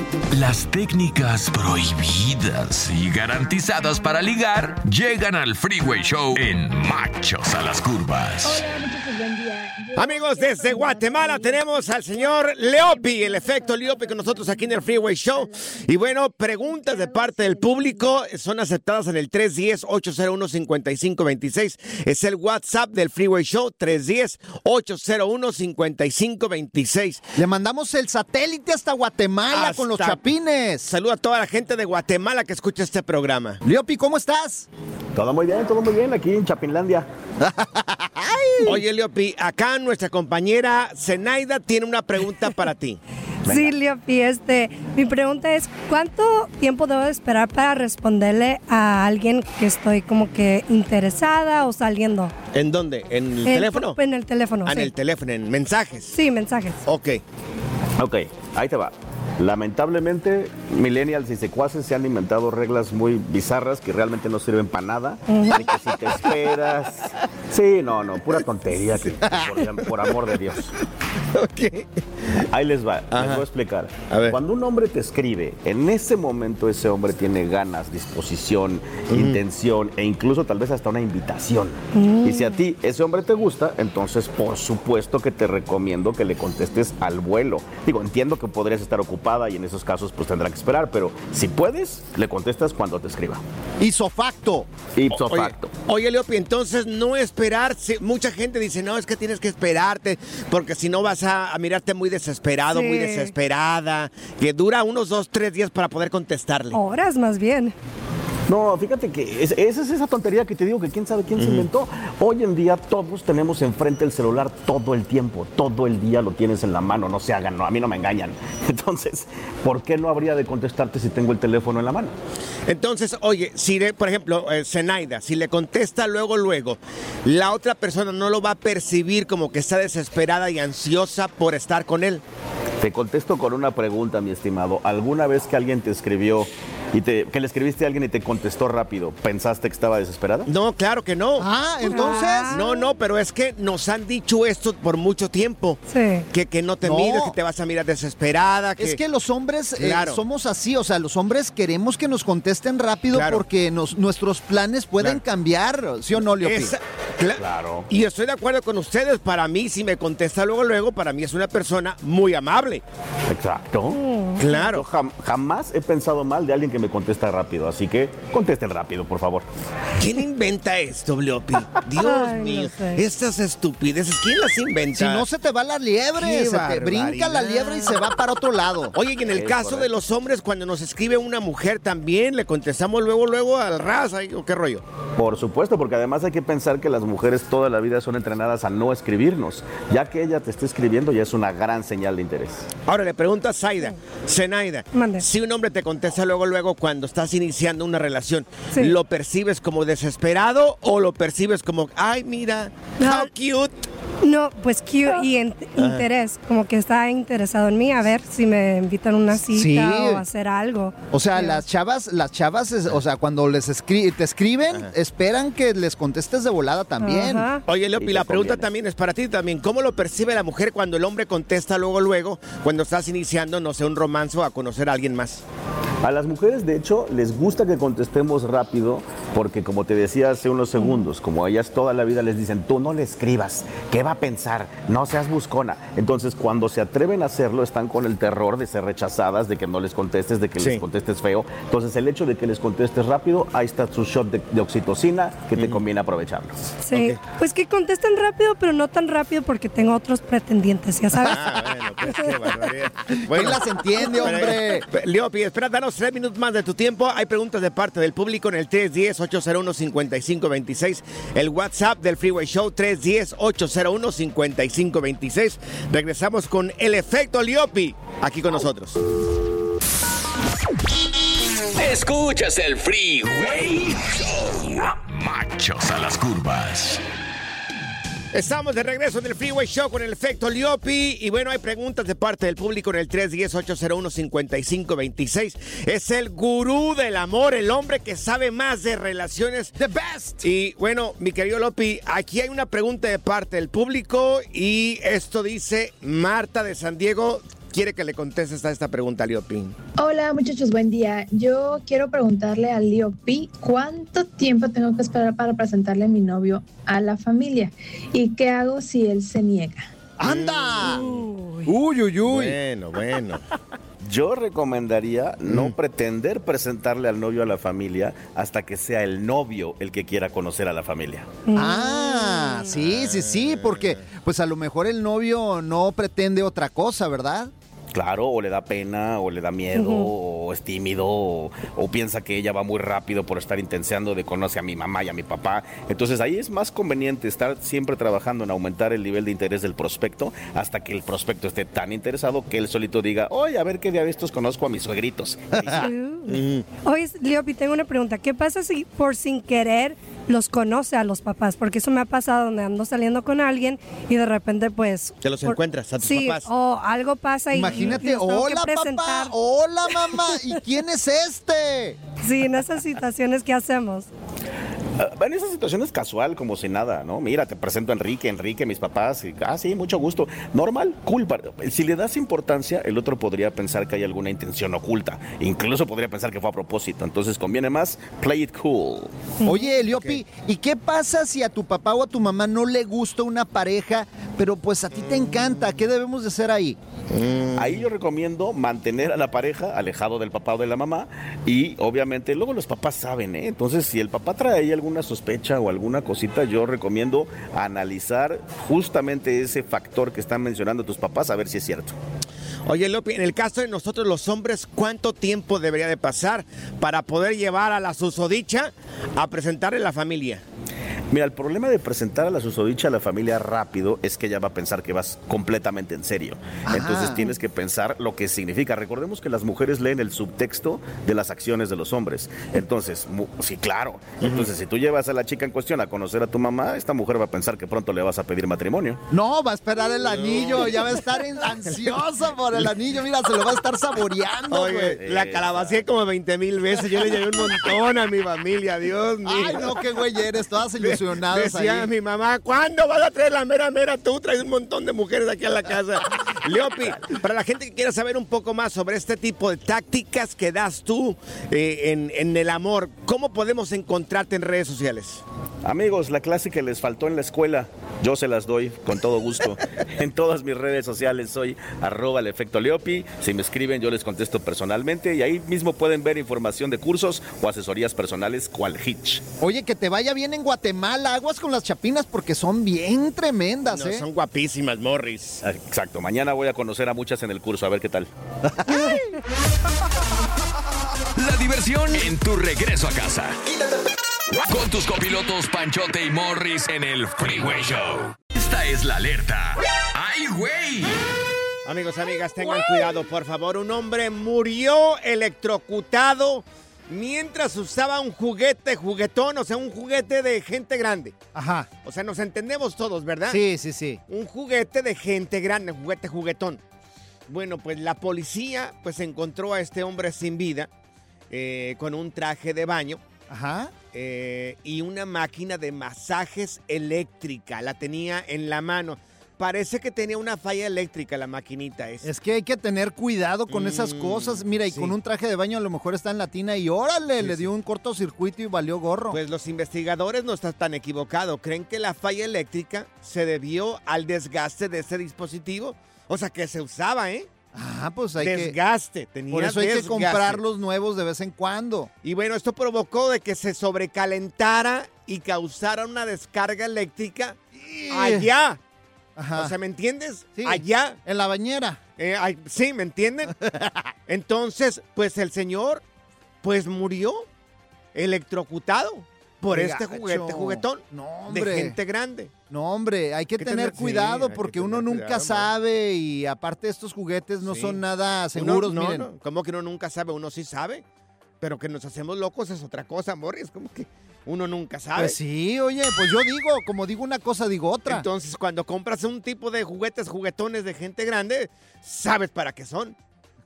Las técnicas prohibidas y garantizadas para ligar llegan al Freeway Show en Machos a las Curvas. Amigos, desde Guatemala tenemos al señor Leopi, el efecto Leopi con nosotros aquí en el Freeway Show. Y bueno, preguntas de parte del público son aceptadas en el 310-801-5526. Es el WhatsApp del Freeway Show, 310-801-5526. Le mandamos el satélite hasta Guatemala con los Hasta- chapines. Saluda a toda la gente de Guatemala que escucha este programa. Leopi, ¿cómo estás? Todo muy bien, todo muy bien aquí en Chapinlandia. Oye, Leopi, acá nuestra compañera Zenaida tiene una pregunta para ti. Sí, Leopi, este, mi pregunta es, ¿cuánto tiempo debo de esperar para responderle a alguien que estoy como que interesada o saliendo? ¿En dónde? ¿En el En- teléfono? En el teléfono, Ah, en el teléfono, en mensajes. Sí, mensajes. Ok. Ok, ahí te va. Lamentablemente, millennials y secuaces se han inventado reglas muy bizarras que realmente no sirven para nada. Ni que si te esperas. Sí, no, no, pura tontería, que, por, por amor de Dios. Ahí les va, les voy a explicar. Cuando un hombre te escribe, en ese momento ese hombre tiene ganas, disposición, intención e incluso tal vez hasta una invitación. Mm. Y si a ti ese hombre te gusta, entonces por supuesto que te recomiendo que le contestes al vuelo. Digo, entiendo que podrías estar ocupada y en esos casos pues tendrá que esperar, pero si puedes, le contestas cuando te escriba. Ipso facto. Ipso Oye, facto. Oye, Leopi, entonces no esperar. si- mucha gente dice, no, es que tienes que esperarte, porque si no vas a, a mirarte muy desesperado, muy desesperada, que dura unos dos, tres días para poder contestarle. Horas más bien. No, fíjate que es- esa es esa tontería que te digo que quién sabe quién se inventó. Hoy en día todos tenemos enfrente el celular todo el tiempo, todo el día lo tienes en la mano, no se hagan, no, a mí no me engañan. Entonces, ¿por qué no habría de contestarte si tengo el teléfono en la mano? Entonces, oye, si por ejemplo, eh, Zenaida, si le contesta luego, luego, la otra persona no lo va a percibir como que está desesperada y ansiosa por estar con él. Te contesto con una pregunta, mi estimado. ¿Alguna vez que alguien te escribió y te, que le escribiste a alguien y te contestó rápido, pensaste que estaba desesperada? No, claro que no. Ah, entonces. No, no, pero es que nos han dicho esto por mucho tiempo. Sí. Que, que no te No. mires, que te vas a mirar desesperada. Que... Es que los hombres eh, somos así, o sea, los hombres queremos que nos contesten rápido Claro. porque nos, nuestros planes pueden Claro. cambiar, ¿sí o no, Leopi? Claro. Y estoy de acuerdo con ustedes. Para mí, si me contesta luego, luego, para mí es una persona muy amable. Exacto. Claro. Yo jam- jamás he pensado mal de alguien que me contesta rápido, así que contesten rápido, por favor. ¿Quién inventa esto, Bliopi? Dios Ay, no mío. sé. Estas estupideces, ¿quién las inventa? Si no se te va la liebre, Qué se te brinca la liebre y se va para otro lado. Oye, y en el Es caso de los hombres, cuando nos escribe una mujer también, le contestamos luego, luego al ras, ¿ay, ¿o qué rollo? Por supuesto, porque además hay que pensar que las mujeres toda la vida son entrenadas a no escribirnos. Ya que ella te está escribiendo, ya es una gran señal de interés. Ahora le pregunto a Zaida, Zenaida, si un hombre te contesta luego, luego cuando estás iniciando una relación, Sí. ¿lo percibes como desesperado o lo percibes como, ay, mira, how cute? No, pues cute y en- interés, como que está interesado en mí, a ver si me invitan a una cita Sí. o a hacer algo. O sea, las chavas, las chavas, es- o sea, cuando les escri- te escriben, esperan que les contestes de volada también. Oye, Leopi, la pregunta también es para ti también. ¿Cómo lo percibe la mujer cuando el hombre contesta luego, luego, cuando estás iniciando, no sé, un romance o a conocer a alguien más? A las mujeres, de hecho, les gusta que contestemos rápido porque, como te decía hace unos segundos, como ellas toda la vida les dicen, tú no le escribas, ¿qué va a pensar? No seas buscona. Entonces, cuando se atreven a hacerlo, están con el terror de ser rechazadas, de que no les contestes, de que les contestes feo. Entonces, el hecho de que les contestes rápido, ahí está su shot de, de oxitocina que te conviene aprovecharlo. Sí, pues que contesten rápido, pero no tan rápido porque tengo otros pretendientes, ya sabes. Bueno, las entiende, hombre? Leopi, espera, danos tres minutos más de tu tiempo. Hay preguntas de parte del público en el 310-801-5526. El WhatsApp del Freeway Show, 310-801-5526. Regresamos con el efecto Leopi, aquí con nosotros. Escuchas el Freeway Show. Machos a las curvas. Estamos de regreso en el Freeway Show con el efecto Liopi. Y bueno, hay preguntas de parte del público en el 310-801-5526. Es el gurú del amor, el hombre que sabe más de relaciones. The best. Y bueno, mi querido Lopi, aquí hay una pregunta de parte del público. Y esto dice Marta de San Diego. Quiere que le contestes a esta pregunta, Liopi. Hola muchachos, buen día. Yo quiero preguntarle a Leo Pi cuánto tiempo tengo que esperar para presentarle a mi novio a la familia y qué hago si él se niega. ¡Anda! Uy, uy, uy. Bueno, bueno. Yo recomendaría no pretender presentarle al novio a la familia hasta que sea el novio el que quiera conocer a la familia. Ah, sí, sí, sí, porque pues a lo mejor el novio no pretende otra cosa, ¿verdad? Claro, o le da pena, o le da miedo, o es tímido, o, o piensa que ella va muy rápido por estar intenseando de conocer a mi mamá y a mi papá. Entonces ahí es más conveniente estar siempre trabajando en aumentar el nivel de interés del prospecto hasta que el prospecto esté tan interesado que él solito diga, oye, a ver qué día de estos conozco a mis suegritos. Oye, Leopi, tengo una pregunta. ¿Qué pasa si por sin querer los conoce a los papás? Porque eso me ha pasado donde ando saliendo con alguien y de repente pues... Te los por- encuentras a tus sí, papás. o algo pasa y... Imagínate, que hola papá, hola mamá, ¿y quién es este? Sí, en esas situaciones, ¿qué hacemos? Ah, En esas situaciones casual, como si nada, ¿no? Mira, te presento a Enrique, Enrique, mis papás. Y, ah, sí, mucho gusto. Normal, culpa. Si le das importancia, el otro podría pensar que hay alguna intención oculta. Incluso podría pensar que fue a propósito. Entonces conviene más play it cool. Oye, Eliopi, ¿y qué pasa si a tu papá o a tu mamá no le gusta una pareja, pero pues a ti te encanta? ¿Qué debemos de hacer ahí? Ahí yo recomiendo mantener a la pareja alejado del papá o de la mamá y obviamente luego los papás saben, ¿eh? Entonces si el papá trae ahí alguna sospecha o alguna cosita, yo recomiendo analizar justamente ese factor que están mencionando tus papás a ver si es cierto. Oye, Lopi, en el caso de nosotros los hombres, ¿cuánto tiempo debería de pasar para poder llevar a la susodicha a presentarle la familia? Mira, el problema de presentar a la susodicha a la familia rápido es que ella va a pensar que vas completamente en serio. Ajá. Entonces tienes que pensar lo que significa. Recordemos que las mujeres leen el subtexto de las acciones de los hombres. Entonces, sí, claro. Entonces, si tú llevas a la chica en cuestión a conocer a tu mamá, esta mujer va a pensar que pronto le vas a pedir matrimonio. No, va a esperar el anillo, ya va a estar ansiosa por el anillo, mira, se lo va a estar saboreando, Oye, güey. la calabacé como 20 mil veces. Yo le llevé un montón a mi familia, Dios mío. Ay, no, qué güey eres, todas ilusionadas Decía ahí. mi mamá, ¿cuándo vas a traer la mera mera? Tú traes un montón de mujeres aquí a la casa. Leopi, para la gente que quiera saber un poco más sobre este tipo de tácticas que das tú eh, en, en el amor, ¿cómo podemos encontrarte en redes sociales? Amigos, la clase que les faltó en la escuela, yo se las doy con todo gusto. en todas mis redes sociales soy arroba el efecto Leopi. Si me escriben, yo les contesto personalmente y ahí mismo pueden ver información de cursos o asesorías personales cual Hitch. Oye, que te vaya bien en Guatemala, aguas con las chapinas porque son bien tremendas, No, ¿eh? son guapísimas, Morris. Exacto, mañana voy a conocer a muchas en el curso, a ver qué tal. La diversión en tu regreso a casa. Con tus copilotos Panchote y Morris en el Freeway Show. Esta es la alerta. ¡Ay, güey! Amigos, amigas, tengan cuidado, por favor. Un hombre murió electrocutado mientras usaba un juguete juguetón, o sea, un juguete de gente grande. Ajá. O sea, nos entendemos todos, ¿verdad? Sí, sí, sí. Un juguete de gente grande, juguete juguetón. Bueno, pues la policía pues encontró a este hombre sin vida eh, con un traje de baño. Ajá. eh, y una máquina de masajes eléctrica. La tenía en la mano. Parece que tenía una falla eléctrica la maquinita esa. Es que hay que tener cuidado con esas Mm, cosas. Mira, y sí. con un traje de baño a lo mejor está en la tina y órale, Sí, le sí. dio un cortocircuito y valió gorro. Pues los investigadores no están tan equivocados. Creen que la falla eléctrica se debió al desgaste de ese dispositivo. O sea, que se usaba, ¿eh? ah, pues hay que... desgaste. Tenía Por eso hay que comprar los nuevos de vez en cuando. Y bueno, esto provocó de que se sobrecalentara y causara una descarga eléctrica allá. Ajá. O sea, ¿me entiendes? Sí. Allá. En la bañera. Eh, ay, sí, ¿me entienden? Entonces, pues el señor, pues murió electrocutado por este juguete juguetón No, de hombre. gente grande. No, hombre, hay que, que tener cuidado porque uno nunca cuidado, sabe y aparte estos juguetes no Sí. son nada Uno- seguros, no, miren. no, ¿cómo que uno nunca sabe? Uno sí sabe. Pero que nos hacemos locos es otra cosa, Morris. Como que uno nunca sabe. Pues sí, oye, pues yo digo, como digo una cosa, digo otra. Entonces, cuando compras un tipo de juguetes, juguetones de gente grande, sabes para qué son.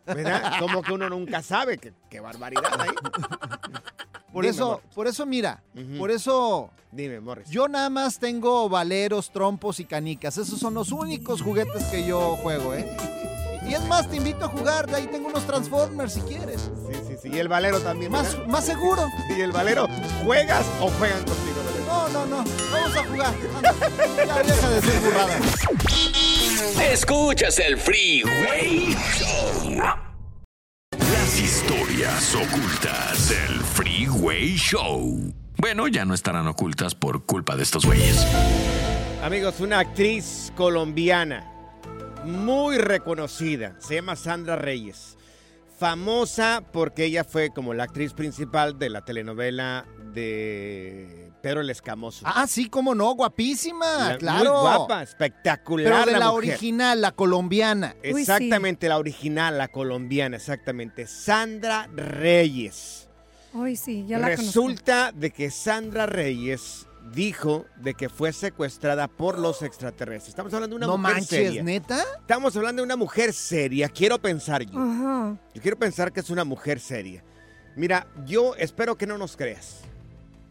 ¿Verdad? Como que uno nunca sabe. Qué, qué barbaridad ahí. por Dime, eso, Morris. por eso mira, por eso Dime, Morris. yo nada más tengo valeros, trompos y canicas. Esos son los únicos juguetes que yo juego, ¿eh? Y es más, te invito a jugar, de ahí tengo unos Transformers si quieres. Sí, sí, sí. Y el valero también. Más, ¿verdad? más seguro. Y el valero, ¿juegas o juegan contigo? Valero? No, no, no, vamos a jugar. Anda, Ya deja de ser burrada. Escuchas el Freeway Show. Las historias ocultas del Freeway Show. Bueno, ya no estarán ocultas por culpa de estos güeyes. Amigos, una actriz colombiana muy reconocida, se llama Sandra Reyes. Famosa porque ella fue como la actriz principal de la telenovela de Pedro el Escamoso. Ah, sí, cómo no, guapísima, La- claro. Muy guapa, espectacular. Pero de la, mujer. original, la colombiana. Exactamente, la original, la colombiana, exactamente. Sandra Reyes. Hoy sí, ya la conozco. Resulta de que Sandra Reyes dijo de que fue secuestrada por los extraterrestres. Estamos hablando de una No mujer manches, seria. ¿neta? Estamos hablando de una mujer seria, quiero pensar yo. Ajá. Yo quiero pensar que es una mujer seria. Mira, yo espero que no nos creas.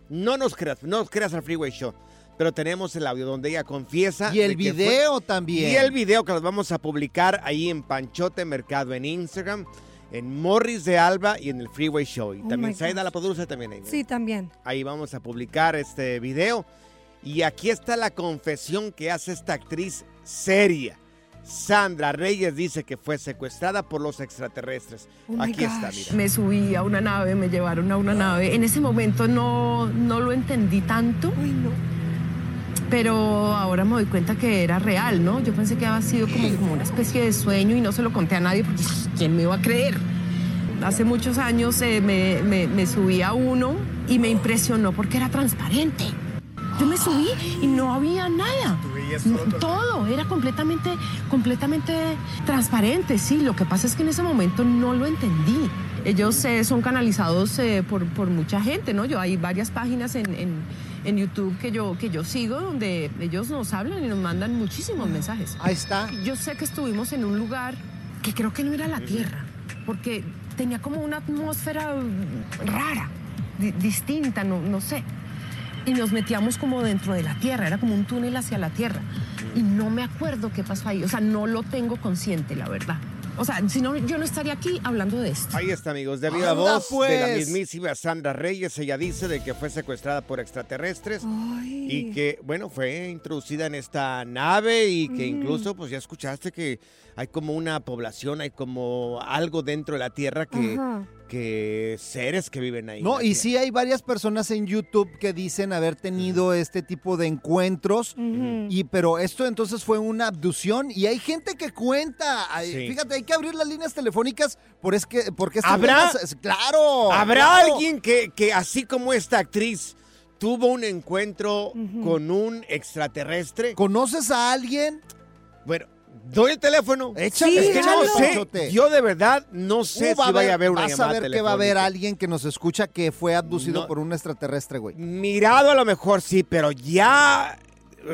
No nos creas, no nos creas al Freeway Show. Pero tenemos el audio donde ella confiesa. Y el fue- video también. Y el video que los vamos a publicar ahí en Panchote Mercado en Instagram, en Morris de Alba y en el Freeway Show. Y Oh también Saida la produce también ahí. Sí, también. Ahí vamos a publicar este video. Y aquí está la confesión que hace esta actriz seria. Sandra Reyes dice que fue secuestrada por los extraterrestres. Oh aquí está, mira. Me subí a una nave, me llevaron a una nave. En ese momento no, no lo entendí tanto. Pero ahora me doy cuenta que era real, ¿no? Yo pensé que había sido como, como una especie de sueño y no se lo conté a nadie porque ¿quién me iba a creer? Hace muchos años eh, me, me- me subí a uno y me impresionó porque era transparente. Yo me subí y no había nada. Todo era completamente, completamente transparente, sí. Lo que pasa es que en ese momento no lo entendí. Ellos eh, son canalizados eh, por, por mucha gente, ¿no? Yo hay varias páginas en, en- en YouTube que yo, que yo sigo donde ellos nos hablan y nos mandan muchísimos mensajes. Ahí está. Yo sé que estuvimos en un lugar que creo que no era la Tierra, porque tenía como una atmósfera rara, di- distinta, no, no sé y nos metíamos como dentro de la tierra, era como un túnel hacia la tierra. y no me acuerdo qué pasó ahí. O sea, no lo tengo consciente, la verdad. O sea, si no, yo no estaría aquí hablando de esto. Ahí está, amigos, de viva voz de la pues. mismísima Sandra Reyes. Ella dice de que fue secuestrada por extraterrestres y que, bueno, fue introducida en esta nave y que Mm. incluso, pues ya escuchaste que hay como una población, hay como algo dentro de la Tierra que, Ajá. Que seres que viven ahí. No, y sí hay varias personas en YouTube que dicen haber tenido este tipo de encuentros, y pero esto entonces fue una abducción y hay gente que cuenta. Sí. Fíjate, hay que abrir las líneas telefónicas por es que porque este ¿Habrá? es- claro. ¿Habrá claro. alguien que, que, así como esta actriz, tuvo un encuentro con un extraterrestre? ¿Conoces a alguien? Bueno, doy el teléfono. Échale, es que no sé. Yo de verdad no sé Uh, va si vaya a haber- una Vas a ver que va a haber alguien que nos escucha que fue abducido No. por un extraterrestre, güey. Mirado a lo mejor sí, pero ya...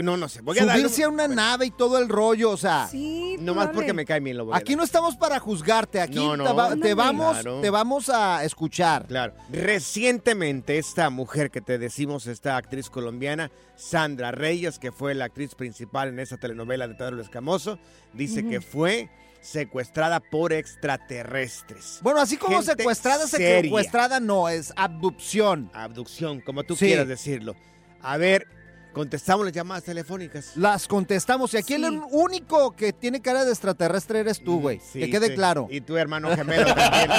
No, no sé. Voy a darle Subirse a una nave y todo el rollo, o sea. Sí, Nomás dale. porque me cae bien lo voy a Aquí no estamos para juzgarte, aquí No, no, te, va- te ándale. vamos, Claro. te vamos a escuchar. Claro. Recientemente esta mujer que te decimos, esta actriz colombiana, Sandra Reyes, que fue la actriz principal en esa telenovela de Pedro Escamoso, dice que fue secuestrada por extraterrestres. Bueno, así como Gente secuestrada, seria. secuestrada no, es abducción. Abducción, como tú Sí. quieras decirlo. A ver, contestamos las llamadas telefónicas. Las contestamos. Y aquí el único que tiene cara de extraterrestre eres tú, güey. Sí, que quede sí. claro. Y tu hermano gemelo también.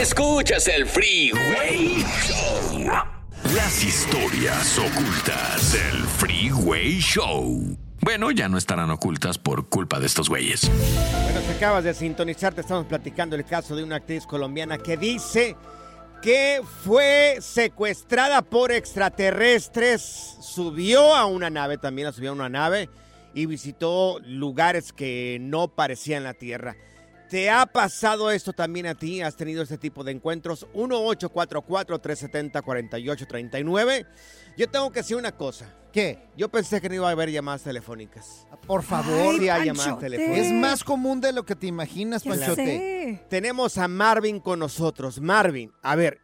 Escuchas el Freeway Show. Las historias ocultas del Freeway Show. Bueno, ya no estarán ocultas por culpa de estos güeyes. Bueno, si acabas de sintonizar, te estamos platicando el caso de una actriz colombiana que dice que fue secuestrada por extraterrestres, subió a una nave, también la subió a una nave y visitó lugares que no parecían la Tierra. ¿Te ha pasado esto también a ti? ¿Has tenido este tipo de encuentros? 1-844-370-4839. Yo tengo que decir una cosa. ¿Qué? Yo pensé que no iba a haber llamadas telefónicas. Por favor. Sí hay llamadas telefónicas. Es más común de lo que te imaginas, Panchote. Tenemos a Marvin con nosotros. Marvin, a ver,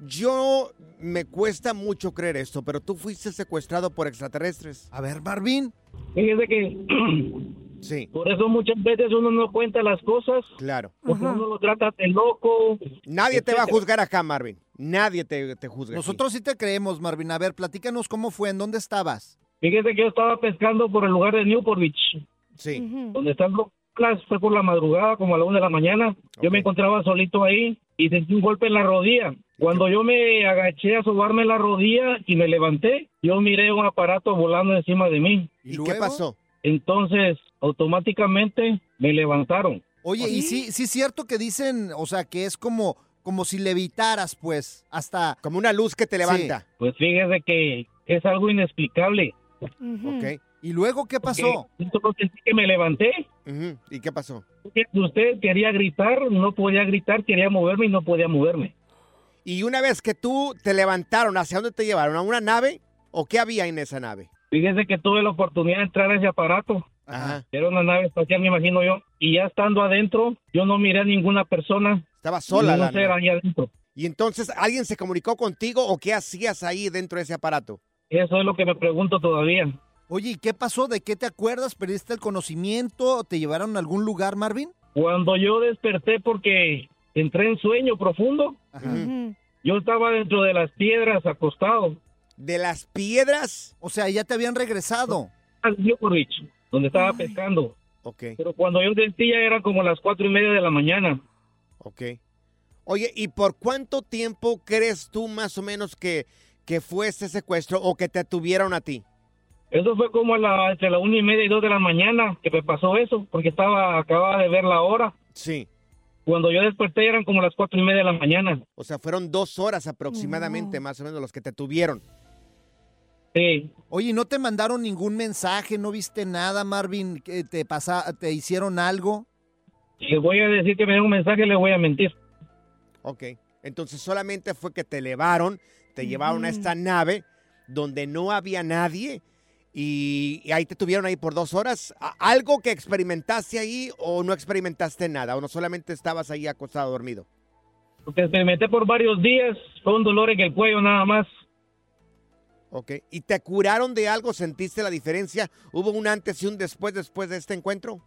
yo me cuesta mucho creer esto, pero tú fuiste secuestrado por extraterrestres. A ver, Marvin. Fíjese que sí. por eso muchas veces uno no cuenta las cosas. Claro. Porque uno lo trata de loco. Nadie te va a juzgar acá, Marvin. Nadie te, te juzga. aquí. Nosotros sí te creemos, Marvin. A ver, platícanos cómo fue, en dónde estabas. Fíjese que yo estaba pescando por el lugar de Newport Beach. Sí. Donde están los fue por la madrugada, como a la una de la mañana. Yo me encontraba solito ahí y sentí un golpe en la rodilla. Cuando yo me agaché a sobarme la rodilla y me levanté, yo miré un aparato volando encima de mí. ¿Y, qué pasó? Entonces, automáticamente me levantaron. Oye, y sí, sí es cierto que dicen, o sea, que es como, como si levitaras, pues, hasta... Como una luz que te levanta. Pues fíjese que es algo inexplicable. Ok. ¿Y luego qué pasó? Sentí que me levanté. ¿Y qué pasó? Usted quería gritar, no podía gritar, quería moverme y no podía moverme. Y una vez que tú te levantaron, ¿hacia dónde te llevaron? ¿A una nave? ¿O qué había en esa nave? Fíjese que tuve la oportunidad de entrar a ese aparato. Ajá. Era una nave espacial, me imagino yo. Y ya estando adentro, yo no miré a ninguna persona. Estaba sola ser nave. ahí adentro. ¿Y entonces alguien se comunicó contigo o qué hacías ahí dentro de ese aparato? Eso es lo que me pregunto todavía. Oye, ¿y qué pasó? ¿De qué te acuerdas? ¿Perdiste el conocimiento? ¿Te llevaron a algún lugar, Marvin? Cuando yo desperté porque entré en sueño profundo, yo estaba dentro de las piedras acostado. ¿De las piedras? O sea, ya te habían regresado. Donde estaba pescando. Ok, Pero cuando yo sentí ya era como las cuatro y media de la mañana. ok. Oye, ¿y por cuánto tiempo crees tú más o menos que, que fue ese secuestro o que te tuvieron a ti? Eso fue como a la, entre la una y media y dos de la mañana que me pasó eso, porque estaba acababa de ver la hora. Sí. Cuando yo desperté eran como las cuatro y media de la mañana. O sea, fueron dos horas aproximadamente, más o menos, los que te tuvieron. Sí. Oye, ¿no te mandaron ningún mensaje? ¿No viste nada, Marvin? ¿Que ¿Te, pasa, ¿Te hicieron algo? Si voy a decir que me den un mensaje, les voy a mentir. Ok. Entonces solamente fue que te elevaron, te llevaron a esta nave donde no había nadie y, y ahí te tuvieron ahí por dos horas. ¿A- ¿Algo que experimentaste ahí o no experimentaste nada? ¿O no solamente estabas ahí acostado dormido? Porque experimenté por varios días, fue un dolor en el cuello nada más. Ok. ¿Y te curaron de algo? ¿Sentiste la diferencia? ¿Hubo un antes y un después después de este encuentro?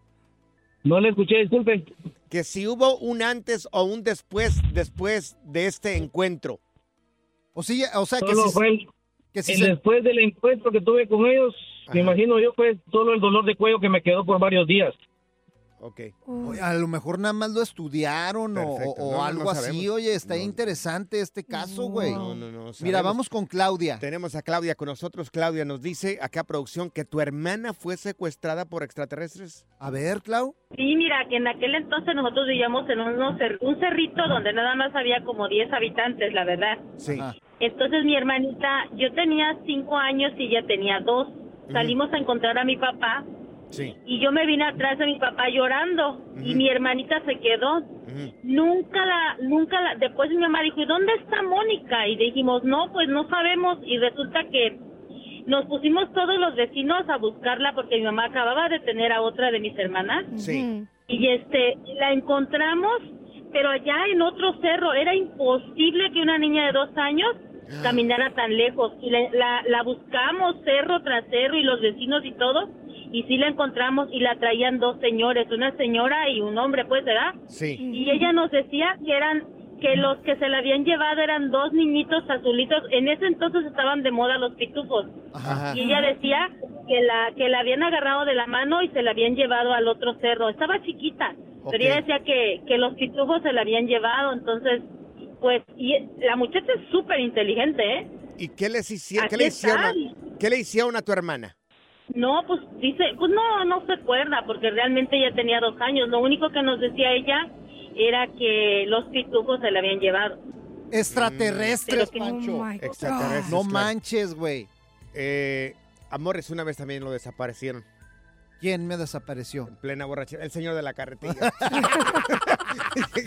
No le escuché, disculpe. Que si hubo un antes o un después después de este encuentro. O, o sea, que Solo si, fue el, que si el se- después del encuentro que tuve con ellos, me imagino yo fue solo el dolor de cuello que me quedó por varios días. Ok. Oye, a lo mejor nada más lo estudiaron o- Perfecto. o, No, no, algo no así. Oye, está interesante este caso, güey. No, no, no. Mira, sabemos. vamos con Claudia. Tenemos a Claudia con nosotros. Claudia nos dice acá producción que tu hermana fue secuestrada por extraterrestres. A ver, Clau. Sí, mira, que en aquel entonces nosotros vivíamos en unos cer- un cerrito donde nada más había como 10 habitantes, la verdad. Sí. Entonces mi hermanita, yo tenía 5 años y ella tenía 2. Salimos a encontrar a mi papá Sí. y yo me vine atrás de mi papá llorando y mi hermanita se quedó. Nunca la, nunca la, después mi mamá dijo, ¿y dónde está Mónica? Y dijimos, no, pues no sabemos y resulta que nos pusimos todos los vecinos a buscarla porque mi mamá acababa de tener a otra de mis hermanas. Sí. Y este, la encontramos, pero allá en otro cerro. Era imposible que una niña de dos años caminara tan lejos. Y la, la, la buscamos cerro tras cerro y los vecinos y todo. Y sí la encontramos y la traían dos señores, una señora y un hombre, pues, ¿verdad? Sí. Y ella nos decía que eran que los que se la habían llevado eran dos niñitos azulitos. En ese entonces estaban de moda los pitufos. Ajá. Y ella decía que la que la habían agarrado de la mano y se la habían llevado al otro cerro. Estaba chiquita, pero ella decía que, que los pitufos se la habían llevado. Entonces, pues, y la muchacha es súper inteligente, ¿eh? ¿Y qué les hicieron? ¿Qué Aquí le hicieron, a, están. ¿Qué le hicieron a tu hermana? No, pues dice, pues no, no se acuerda, porque realmente ella tenía dos años. Lo único que nos decía ella era que los pitufos se la habían llevado. Extraterrestres, que- Pancho. Oh Extraterrestres. No claro. manches, güey. Eh, Amores, una vez también lo desaparecieron. ¿Quién me desapareció? En plena borrachera. El señor de la carretilla.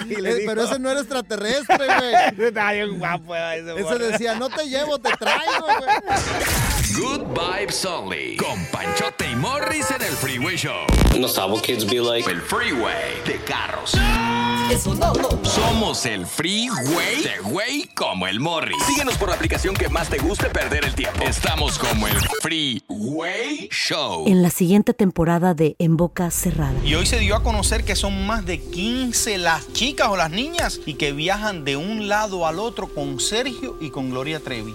Y le Eh, dijo- pero ese no era extraterrestre, güey. Está bien guapo ese Ese decía, no te llevo, te traigo, güey. Good Vibes Only. Con Panchote y Morris en el Freeway Show. No how kids be like. El Freeway de carros. Eso no, no. Somos el Freeway de güey como el Morris. Síguenos por la aplicación que más te guste perder el tiempo. Estamos como el Freeway Show. En la siguiente temporada de En Boca Cerrada. Y hoy se dio a conocer que son más de 15 las chicas o las niñas y que viajan de un lado al otro con Sergio y con Gloria Trevi.